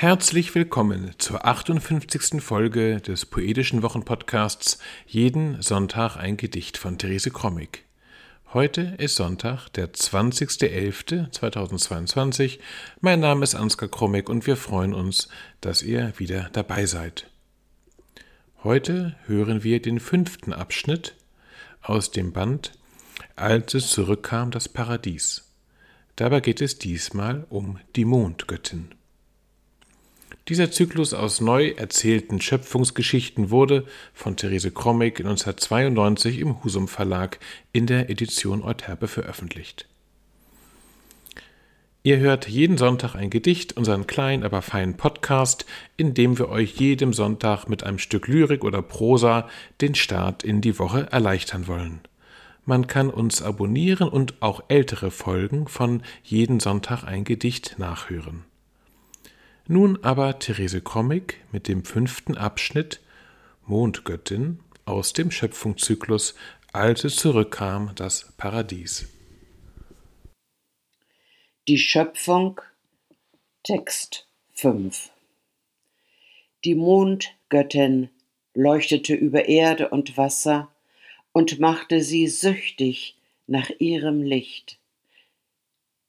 Herzlich willkommen zur 58. Folge des Poetischen Wochenpodcasts Jeden Sonntag ein Gedicht von Therese Krommig. Heute ist Sonntag, der 20.11.2022. Mein Name ist Ansgar Krommig und wir freuen uns, dass ihr wieder dabei seid. Heute hören wir den fünften Abschnitt aus dem Band Als es zurückkam das Paradies. Dabei geht es diesmal um die Mondgöttin. Dieser Zyklus aus neu erzählten Schöpfungsgeschichten wurde von Therese Krommig 1992 im Husum Verlag in der Edition Euterpe veröffentlicht. Ihr hört jeden Sonntag ein Gedicht, unseren kleinen, aber feinen Podcast, in dem wir euch jedem Sonntag mit einem Stück Lyrik oder Prosa den Start in die Woche erleichtern wollen. Man kann uns abonnieren und auch ältere Folgen von jeden Sonntag ein Gedicht nachhören. Nun aber Therese Krommig mit dem fünften Abschnitt Mondgöttin aus dem Schöpfungszyklus Als es zurückkam das Paradies. Die Schöpfung Text 5 Die Mondgöttin leuchtete über Erde und Wasser und machte sie süchtig nach ihrem Licht.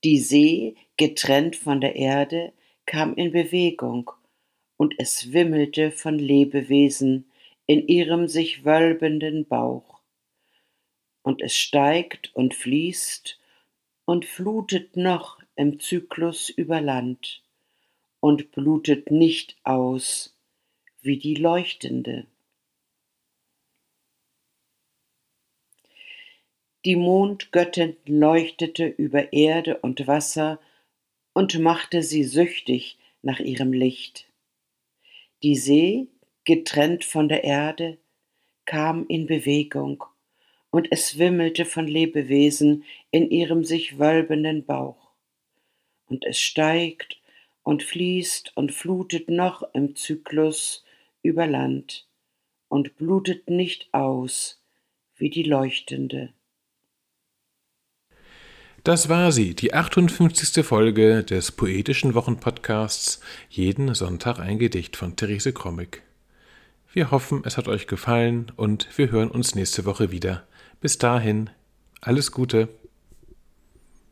Die See, getrennt von der Erde, kam in Bewegung, und es wimmelte von Lebewesen in ihrem sich wölbenden Bauch. Und es steigt und fließt und flutet noch im Zyklus über Land und blutet nicht aus wie die Leuchtende. Die Mondgöttin leuchtete über Erde und Wasser und machte sie süchtig nach ihrem Licht. Die See, getrennt von der Erde, kam in Bewegung, und es wimmelte von Lebewesen in ihrem sich wölbenden Bauch. Und es steigt und fließt und flutet noch im Zyklus über Land und blutet nicht aus wie die leuchtende. Das war sie, die 58. Folge des Poetischen Wochenpodcasts Jeden Sonntag ein Gedicht von Therese Krommig. Wir hoffen, es hat euch gefallen und wir hören uns nächste Woche wieder. Bis dahin, alles Gute.